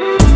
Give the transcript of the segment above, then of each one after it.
Bye.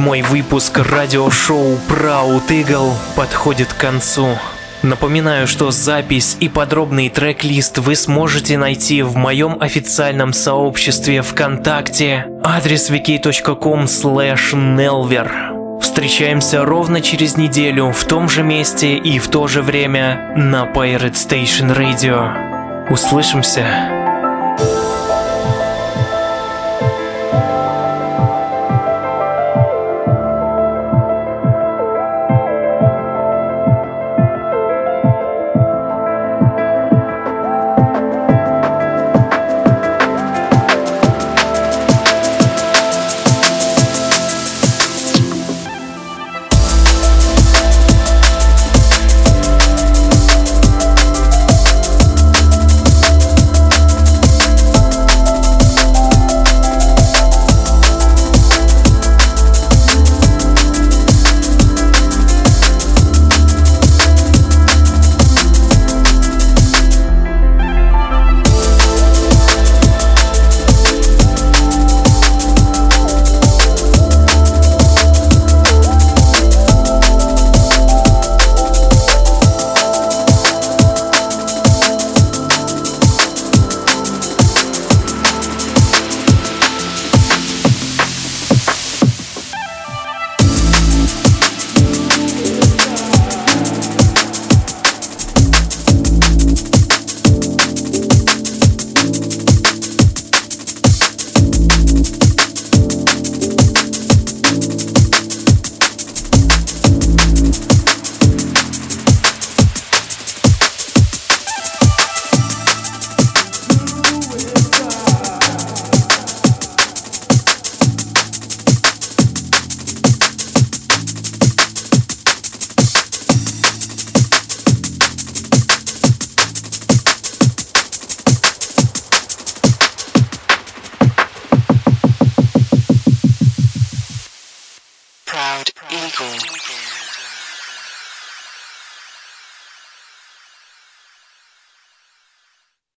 457 выпуск радиошоу Proud Eagle подходит к концу. Напоминаю, что запись и подробный трек-лист вы сможете найти в моем официальном сообществе ВКонтакте, адрес wiki.com nelver. Встречаемся ровно через неделю в том же месте и в то же время на Pirate Station Radio. Услышимся!